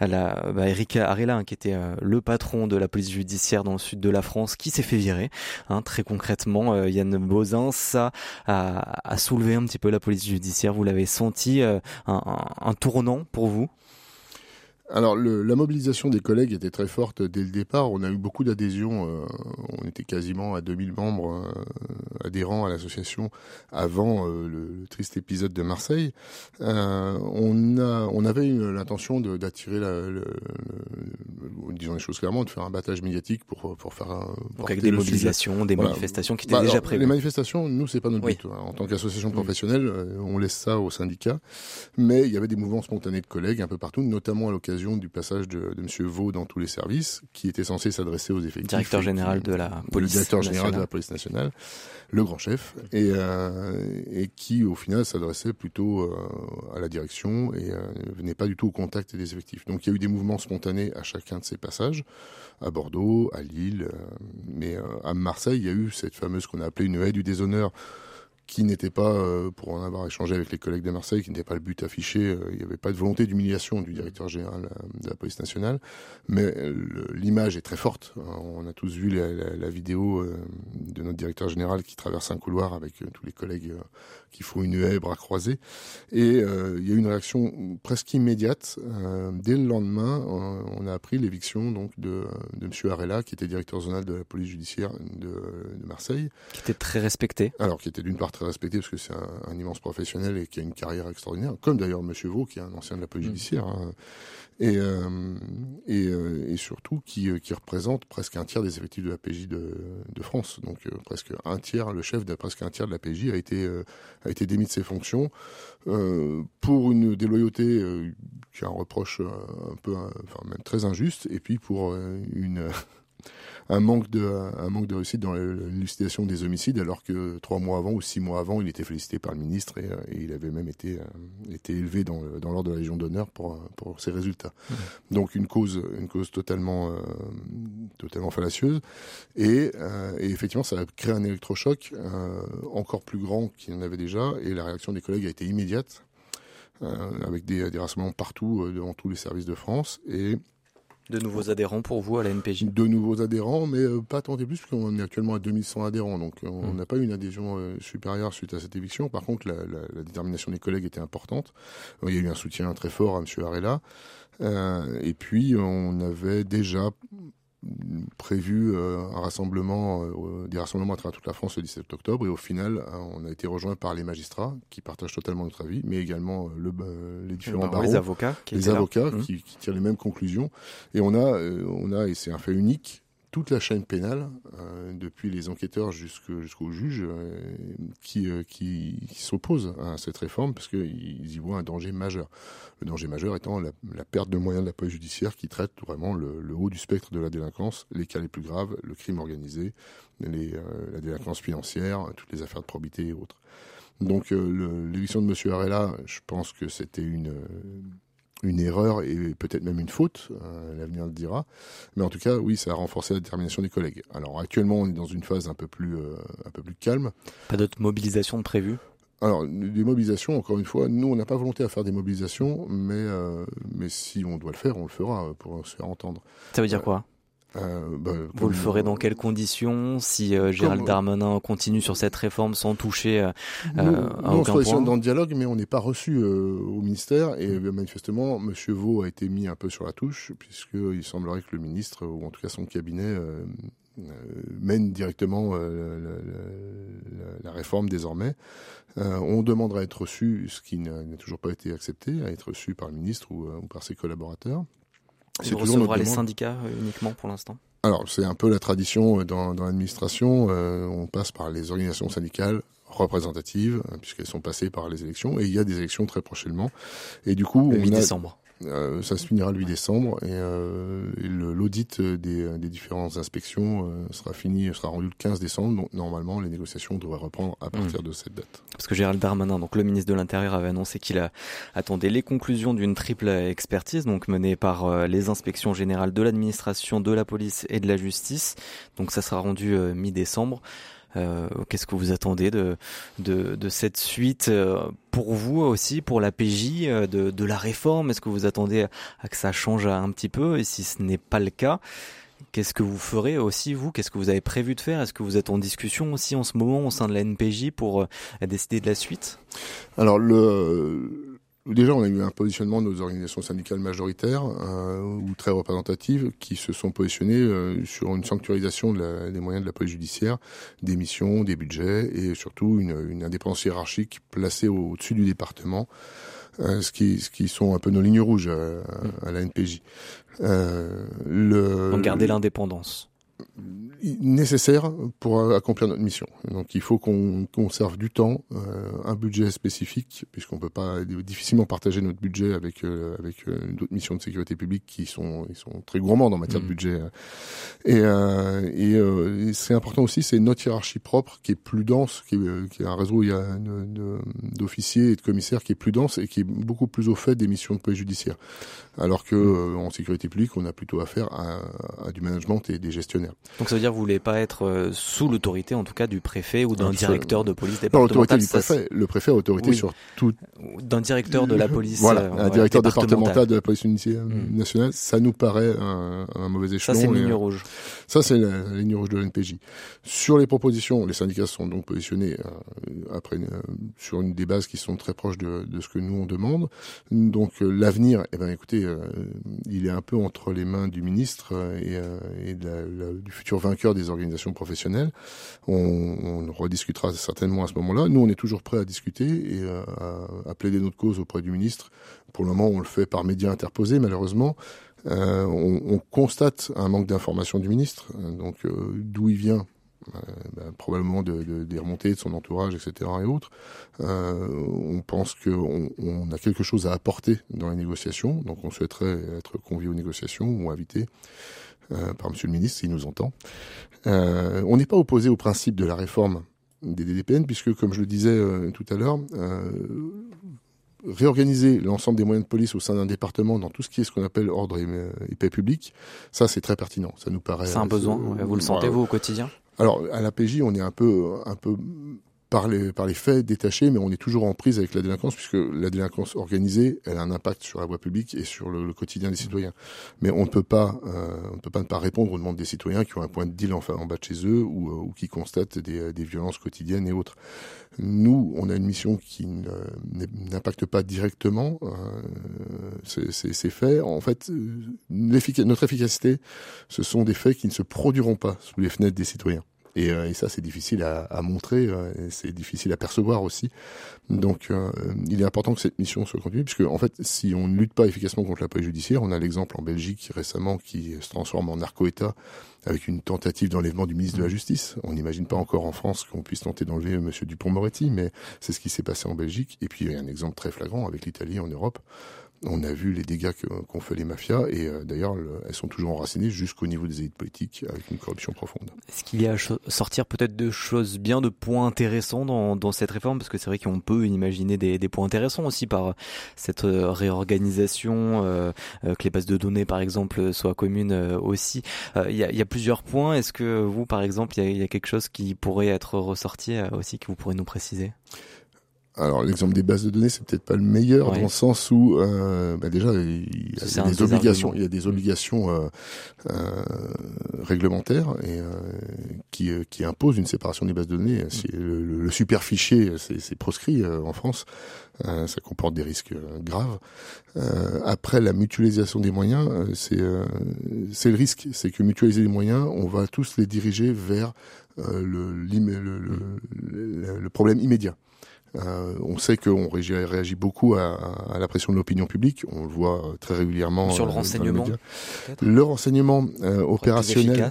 la, bah, Erika Arella hein, qui était le patron de la police judiciaire dans le sud de la France qui s'est fait virer. Hein, très concrètement, Yann Bozin, ça a, soulevé un petit peu la police judiciaire. Vous l'avez senti un tournant pour vous? Alors, le, la mobilisation des collègues était très forte dès le départ. On a eu beaucoup d'adhésions. Euh, on était quasiment à 2000 membres euh, adhérents à l'association avant euh, le, le, triste épisode de Marseille. on, a, on avait l'intention d'attirer, disons les choses clairement, de faire un battage médiatique pour, pour faire un. Donc avec des mobilisations, des voilà. manifestations qui étaient bah, déjà prévues. Les manifestations, nous, c'est pas notre oui. but. Hein. En tant qu'association professionnelle, on laisse ça aux syndicats. Mais il y avait des mouvements spontanés de collègues un peu partout, notamment à l'occasion du passage de, de M. Vaux dans tous les services, qui était censé s'adresser aux effectifs. Directeur général de la police. directeur nationale. général de la police nationale, le grand chef, et, euh, et qui au final s'adressait plutôt euh, à la direction et euh, venait pas du tout au contact des effectifs. Donc il y a eu des mouvements spontanés à chacun de ces passages, à Bordeaux, à Lille, mais à Marseille, il y a eu cette fameuse qu'on a appelée une haie du déshonneur qui n'était pas, euh, pour en avoir échangé avec les collègues de Marseille, qui n'était pas le but affiché. Euh, il n'y avait pas de volonté d'humiliation du directeur général euh, de la police nationale, mais l'image est très forte. On a tous vu la, la, la, vidéo de notre directeur général qui traverse un couloir avec tous les collègues qui font une haie bras croisés. Et il y a eu une réaction presque immédiate. dès le lendemain, on a appris l'éviction donc de, de M. Arella, qui était directeur zonal de la police judiciaire de, de Marseille. Qui était très respecté. Alors, qui était d'une part très respecté parce que c'est un, immense professionnel et qui a une carrière extraordinaire, comme d'ailleurs Monsieur Vaux, qui est un ancien de la police mmh. judiciaire. Hein et, euh, et, euh, et, surtout qui, euh, qui, représente presque un tiers des effectifs de la PJ de, de France. Donc presque un tiers, le chef de presque un tiers de la PJ a été, a été démis de ses fonctions pour une déloyauté qui a un reproche un peu, enfin même très injuste, et puis pour une un manque de un manque de réussite dans l'élucidation des homicides, alors que trois mois avant ou six mois avant, il était félicité par le ministre et, euh, il avait même été euh, été élevé dans, dans l'ordre de la Légion d'honneur pour pour ses résultats. Donc une cause une cause totalement euh, totalement fallacieuse et, et, effectivement ça a créé un électrochoc encore plus grand qu'il en avait déjà et la réaction des collègues a été immédiate. avec des, des rassemblements partout dans tous les services de France et de nouveaux adhérents pour vous à la NPJ De nouveaux adhérents, mais euh, pas tant et plus, puisqu'on est actuellement à 2100 adhérents. Donc euh, on mmh. n'a pas eu une adhésion euh, supérieure suite à cette éviction. Par contre, la, la, détermination des collègues était importante. Il y a eu un soutien très fort à M. Arella. et puis, on avait déjà prévu euh, un rassemblement, euh, des rassemblements à travers toute la France le 17 octobre, et au final, euh, on a été rejoint par les magistrats qui partagent totalement notre avis, mais également le, les différents barreaux, les avocats, qui les avocats mmh. qui, qui, tirent les mêmes conclusions, et on a, on a, et c'est un fait unique, toute la chaîne pénale, euh, depuis les enquêteurs jusqu'au juge, euh, qui, euh, qui, qui s'opposent à cette réforme parce qu'ils y voient un danger majeur. Le danger majeur étant la, perte de moyens de la police judiciaire qui traite vraiment le, haut du spectre de la délinquance, les cas les plus graves, le crime organisé, la délinquance financière, toutes les affaires de probité et autres. Donc l'élection de Monsieur Arella, je pense que c'était une une erreur et peut-être même une faute, euh, l'avenir le dira. Mais en tout cas, oui, ça a renforcé la détermination des collègues. Alors actuellement, on est dans une phase un peu plus, euh, un peu plus calme. Pas d'autres mobilisations prévues? Alors, des mobilisations, encore une fois, nous, on n'a pas volonté à faire des mobilisations, mais, euh, mais si on doit le faire, on le fera pour se faire entendre. Ça veut dire quoi? Euh, bah, Vous le ferez dans quelles conditions si euh, Gérald Darmanin continue sur cette réforme sans toucher euh, euh à aucun on point dans le dialogue, mais on n'est pas reçu au ministère et manifestement, Monsieur Vaux a été mis un peu sur la touche puisqu'il semblerait que le ministre ou en tout cas son cabinet mène directement la, réforme désormais. on demanderait à être reçu, ce qui n'a toujours pas été accepté, à être reçu par le ministre ou, ou par ses collaborateurs. C'est recevra les syndicats euh, uniquement pour l'instant Alors, c'est un peu la tradition euh, dans, dans l'administration. Euh, on passe par les organisations syndicales représentatives, puisqu'elles sont passées par les élections, et il y a des élections très prochainement. Et du coup, le 8 décembre. Euh, ça se finira le 8 décembre et, euh, l'audit des, des, différentes inspections euh, sera fini, sera rendu le 15 décembre. Donc normalement, les négociations devraient reprendre à partir mmh. de cette date. Parce que Gérald Darmanin, donc le ministre de l'Intérieur, avait annoncé qu'il attendait les conclusions d'une triple expertise, donc menée par les inspections générales de l'administration, de la police et de la justice. Donc ça sera rendu mi-décembre. Euh, qu'est-ce que vous attendez de, de, de cette suite euh, pour vous aussi, pour la PJ, euh, de, de la réforme? Est-ce que vous attendez à que ça change un petit peu? Et si ce n'est pas le cas, Qu'est-ce que vous ferez aussi, vous? Qu'est-ce que vous avez prévu de faire? Est-ce que vous êtes en discussion aussi en ce moment au sein de la NPJ pour décider de la suite? Alors, le, Déjà, on a eu un positionnement de nos organisations syndicales majoritaires euh, ou très représentatives qui se sont positionnées euh, sur une sanctuarisation des moyens de la police judiciaire, des missions, des budgets et surtout une, indépendance hiérarchique placée au-dessus du département, euh, ce, qui, sont un peu nos lignes rouges à, la NPJ. le, Donc garder l'indépendance nécessaire pour accomplir notre mission. Donc il faut qu'on conserve du temps, euh, un budget spécifique, puisqu'on peut pas difficilement partager notre budget avec euh, avec euh, d'autres missions de sécurité publique qui sont ils sont très gourmands en matière de mmh. budget. Et, et, c'est important aussi, c'est notre hiérarchie propre qui est plus dense, qui, qui est un réseau il y a d'officiers et de commissaires qui est plus dense et qui est beaucoup plus au fait des missions de police judiciaire. Alors que mmh. en sécurité publique, on a plutôt affaire à, à du management et des gestionnaires. Donc ça veut dire que vous voulez pas être euh, sous l'autorité, en tout cas, du préfet ou d'un directeur de police départementale. du préfet. Le préfet a autorité sur tout. D'un directeur de la police. Voilà, euh, un directeur départemental de la police hmm. nationale. Ça nous paraît un, un mauvais échelon. Ça c'est ligne rouge. Ça c'est la, ligne rouge de l'NPJ. Sur les propositions, les syndicats sont donc positionnés euh, après sur une des bases qui sont très proches de, de ce que nous on demande. Donc l'avenir, eh ben écoutez, il est un peu entre les mains du ministre et, et de la, du futur vainqueur des organisations professionnelles. On, rediscutera certainement à ce moment-là. Nous, on est toujours prêts à discuter et à, plaider notre cause auprès du ministre. Pour le moment, on le fait par médias interposés, malheureusement. Euh, on, on, constate un manque d'information du ministre. Donc, euh, d'où il vient? Euh, ben, probablement de, de, des remontées de son entourage, etc. et autres. On pense qu'on on a quelque chose à apporter dans les négociations, donc on souhaiterait être convié aux négociations ou invité euh, par Monsieur le ministre s'il nous entend. Euh, on n'est pas opposé au principe de la réforme des DDPN puisque, comme je le disais euh, tout à l'heure, réorganiser l'ensemble des moyens de police au sein d'un département dans tout ce qui est ce qu'on appelle ordre et, et paix publique, ça c'est très pertinent. Ça nous paraît. C'est un besoin. Vous le sentez vous au quotidien? Alors, à la PJ, on est un peu, un peu par les, par les faits détachés, mais on est toujours en prise avec la délinquance, puisque la délinquance organisée, elle a un impact sur la voie publique et sur le, le quotidien des citoyens. Mais on ne peut pas, euh, on ne peut pas ne pas répondre aux demandes des citoyens qui ont un point de deal en bas de chez eux ou, ou qui constatent des, des violences quotidiennes et autres. Nous, on a une mission qui n'impacte pas directement euh, ces, ces, faits. En fait, notre efficacité, ce sont des faits qui ne se produiront pas sous les fenêtres des citoyens. Et, euh, et, ça, c'est difficile à, montrer, euh, c'est difficile à percevoir aussi. Donc, euh, il est important que cette mission soit continue, puisque en fait, si on ne lutte pas efficacement contre la police judiciaire, on a l'exemple en Belgique récemment qui se transforme en narco-État avec une tentative d'enlèvement du ministre de la Justice. On n'imagine pas encore en France qu'on puisse tenter d'enlever Monsieur Dupont-Moretti, mais c'est ce qui s'est passé en Belgique. Et puis, il y a un exemple très flagrant avec l'Italie en Europe on a vu les dégâts qu'ont fait les mafias et euh, d'ailleurs elles sont toujours enracinées jusqu'au niveau des élites politiques avec une corruption profonde. Est-ce qu'il y a à sortir peut-être de choses bien, de points intéressants dans, cette réforme? Parce que c'est vrai qu'on peut imaginer des, points intéressants aussi par cette euh, réorganisation, euh, que les bases de données par exemple soient communes aussi. Il y, a, y, a, plusieurs points. Est-ce que vous par exemple, il y, y a, quelque chose qui pourrait être ressorti aussi que vous pourrez nous préciser? Alors l'exemple des bases de données, c'est peut-être pas le meilleur ouais. dans le sens où euh, bah déjà il y a des obligations, il y a des obligations euh, euh, réglementaires et euh, qui, euh, qui imposent une séparation des bases de données. Mm. Le, super fichier, c'est proscrit euh, en France. ça comporte des risques graves. après la mutualisation des moyens, c'est c'est le risque, c'est que mutualiser les moyens, on va tous les diriger vers le, le, le, le problème immédiat. Euh, on sait qu'on réagit beaucoup à, à la pression de l'opinion publique. On le voit très régulièrement. Sur le renseignement. Le renseignement euh, opérationnel.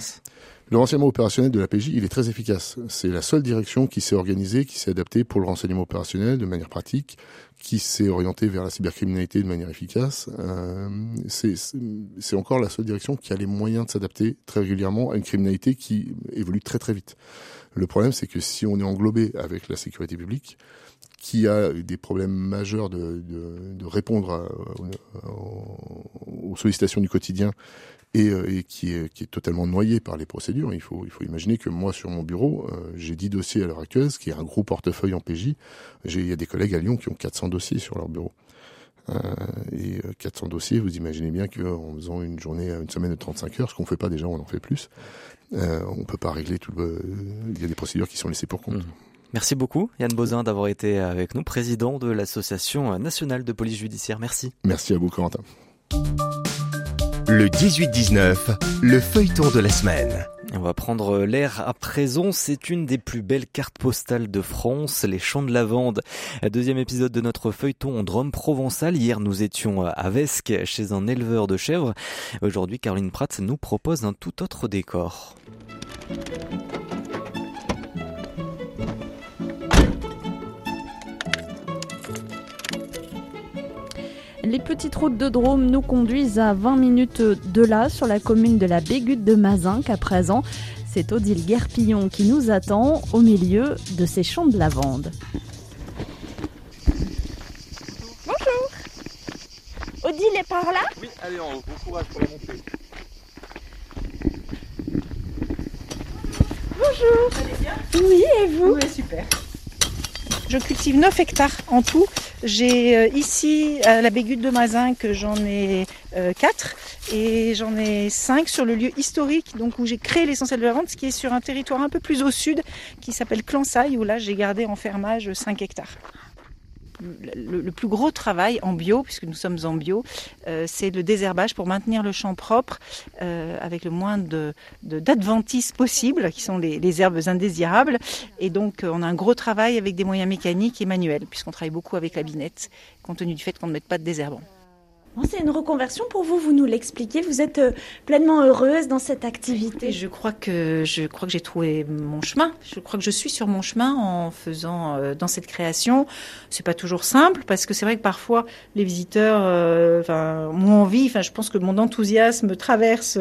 Le renseignement opérationnel de la PJ, il est très efficace. C'est la seule direction qui s'est organisée, qui s'est adaptée pour le renseignement opérationnel de manière pratique, qui s'est orientée vers la cybercriminalité de manière efficace. Euh, c'est encore la seule direction qui a les moyens de s'adapter très régulièrement à une criminalité qui évolue très très vite. Le problème, c'est que si on est englobé avec la sécurité publique, qui a des problèmes majeurs de, de, de répondre aux, aux sollicitations du quotidien et, euh, et qui, est, qui, est, totalement noyé par les procédures. Il faut, il faut imaginer que moi, sur mon bureau, euh, j'ai 10 dossiers à l'heure actuelle, ce qui est un gros portefeuille en PJ. Il y a des collègues à Lyon qui ont 400 dossiers sur leur bureau. Euh, et 400 dossiers, vous imaginez bien qu'en faisant une journée, une semaine de 35 heures, ce qu'on fait pas déjà, on en fait plus. Euh, on peut pas régler tout le... Il y a des procédures qui sont laissées pour compte. Mmh. Merci beaucoup Yann Bozin d'avoir été avec nous, président de l'Association nationale de police judiciaire. Merci. Merci à vous Corentin. Le 18-19, le feuilleton de la semaine. On va prendre l'air à présent. C'est une des plus belles cartes postales de France, les champs de lavande. Deuxième épisode de notre feuilleton en Drôme provençal. Hier, nous étions à Vesque chez un éleveur de chèvres. Aujourd'hui, Caroline Pratt nous propose un tout autre décor. Les petites routes de Drôme nous conduisent à 20 minutes de là, sur la commune de la Bégutte de Mazinc à présent. C'est Odile Guerpillon qui nous attend au milieu de ces champs de lavande. Bonjour Odile est par là? Oui, allez en haut, bon courage pour la montée. Bonjour Vous allez bien Oui, et vous? Oui, super. Je cultive 9 hectares en tout. J'ai euh, ici à la Bégutte de Mazinc, j'en ai euh, 4 et j'en ai 5 sur le lieu historique donc où j'ai créé l'essentiel de la vente, ce qui est sur un territoire un peu plus au sud qui s'appelle Clansaille où là j'ai gardé en fermage 5 hectares. Le, plus gros travail en bio, puisque nous sommes en bio, euh, c'est le désherbage pour maintenir le champ propre euh, avec le moins de, d'adventices possibles, qui sont les, herbes indésirables. Et donc, on a un gros travail avec des moyens mécaniques et manuels, puisqu'on travaille beaucoup avec la binette, compte tenu du fait qu'on ne mette pas de désherbant. C'est une reconversion pour vous, vous nous l'expliquez. Vous êtes euh, pleinement heureuse dans cette activité. je crois que je crois que j'ai trouvé mon chemin. Je crois que je suis sur mon chemin en faisant euh, dans cette création. C'est pas toujours simple parce que c'est vrai que parfois les visiteurs euh, ont envie. Enfin, je pense que mon enthousiasme traverse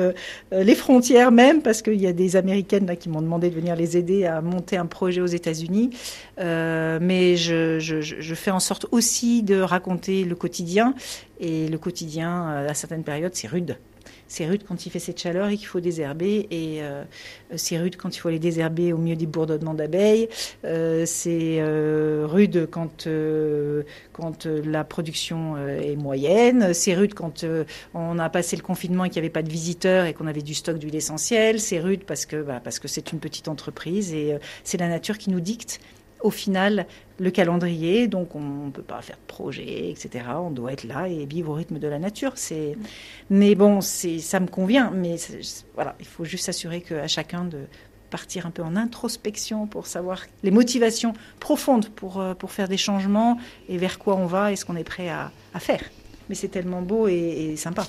les frontières même parce qu'il y a des Américaines là qui m'ont demandé de venir les aider à monter un projet aux États-Unis. mais je fais en sorte aussi de raconter le quotidien et le quotidien, euh, à certaines périodes, c'est rude. C'est rude quand il fait cette chaleur et qu'il faut désherber. Et euh, c'est rude quand il faut aller désherber au milieu des bourdonnements d'abeilles. Euh, c'est rude quand, quand la production est moyenne. C'est rude quand on a passé le confinement et qu'il n'y avait pas de visiteurs et qu'on avait du stock d'huile essentielle. C'est rude parce que bah, parce que c'est une petite entreprise et c'est la nature qui nous dicte au final le calendrier, donc on ne peut pas faire de projet, etc. On doit être là et vivre au rythme de la nature. C'est, mais bon, c'est, ça me convient. Mais voilà, il faut juste s'assurer qu'à chacun de partir un peu en introspection pour savoir les motivations profondes pour, euh, pour faire des changements et vers quoi on va et ce qu'on est prêt à, faire. Mais c'est tellement beau et sympa.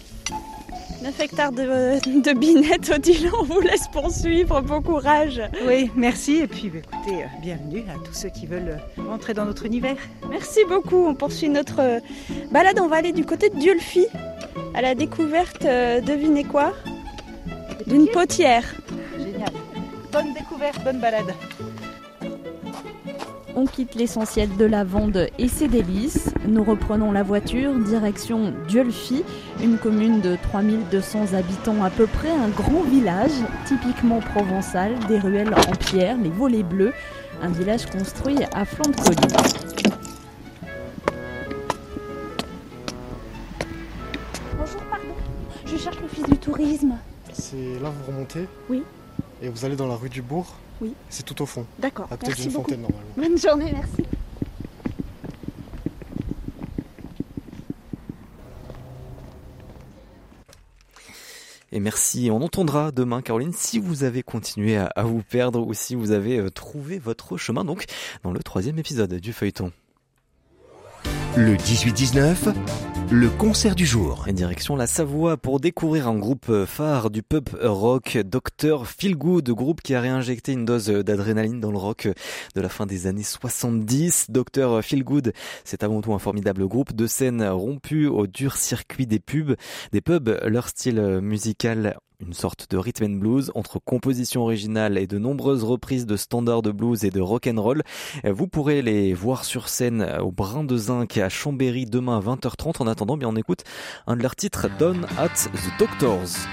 9 hectares de, de binettes, Odile, on vous laisse poursuivre, bon courage. Oui, merci et puis bah, écoutez, euh, bienvenue à tous ceux qui veulent euh, rentrer dans notre univers. Merci beaucoup, on poursuit notre euh, balade, on va aller du côté de Diolfi, à la découverte, devinez quoi? D'une potière. Génial. Bonne découverte, bonne balade on quitte l'essentiel de la Vende et ses délices. Nous reprenons la voiture, direction Diolfi, une commune de 3200 habitants à peu près, un grand village, typiquement provençal, des ruelles en pierre, les volets bleus, un village construit à flanc de colline. Bonjour, pardon, je cherche l'office du tourisme. C'est là vous remontez? Oui. Et vous allez dans la rue du Bourg? Oui. C'est tout au fond. D'accord. À côté d'une fontaine normalement. Bonne journée, merci. Et merci. On entendra demain, Caroline, si vous avez continué à, vous perdre ou si vous avez euh, trouvé votre chemin, donc, dans le troisième épisode du feuilleton. Le 18-19, le concert du jour. Direction la Savoie pour découvrir un groupe phare du pub rock, Dr. Feelgood, groupe qui a réinjecté une dose d'adrénaline dans le rock de la fin des années 70. Dr. Feelgood, c'est avant tout un formidable groupe de scène rompu au dur circuit des pubs, des pubs. Leur style musical une sorte de rhythm and blues entre composition originale et de nombreuses reprises de standards de blues et de rock and roll. Vous pourrez les voir sur scène au Brin de Zinc à Chambéry demain à 20h30. En attendant, bien on écoute un de leurs titres, Done at the Doctors.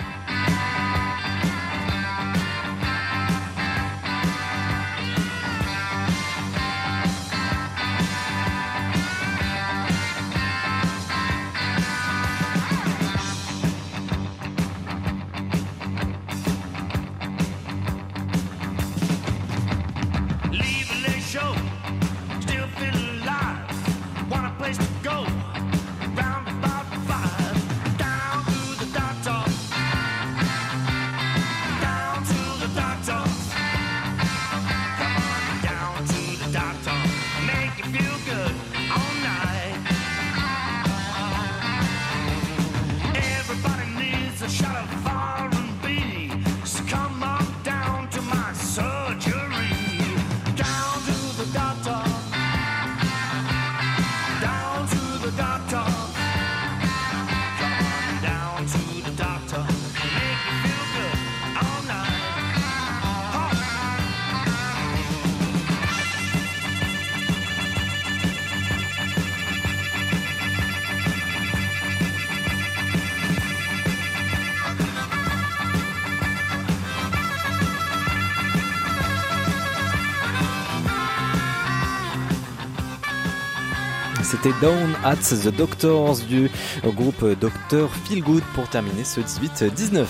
Down at the Doctors du groupe Dr. Feelgood pour terminer ce 18-19.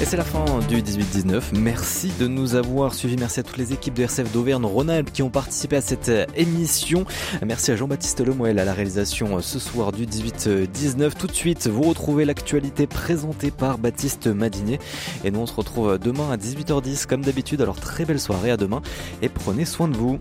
Et c'est la fin du 18-19. Merci de nous avoir suivis. Merci à toutes les équipes de RCF d'Auvergne-Rhône-Alpes qui ont participé à cette émission. Merci à Jean-Baptiste Lemoel à la réalisation ce soir du 18-19. Tout de suite, vous retrouvez l'actualité présentée par Baptiste Madinier. Et nous, on se retrouve demain à 18h10 comme d'habitude. Alors très belle soirée à demain et prenez soin de vous.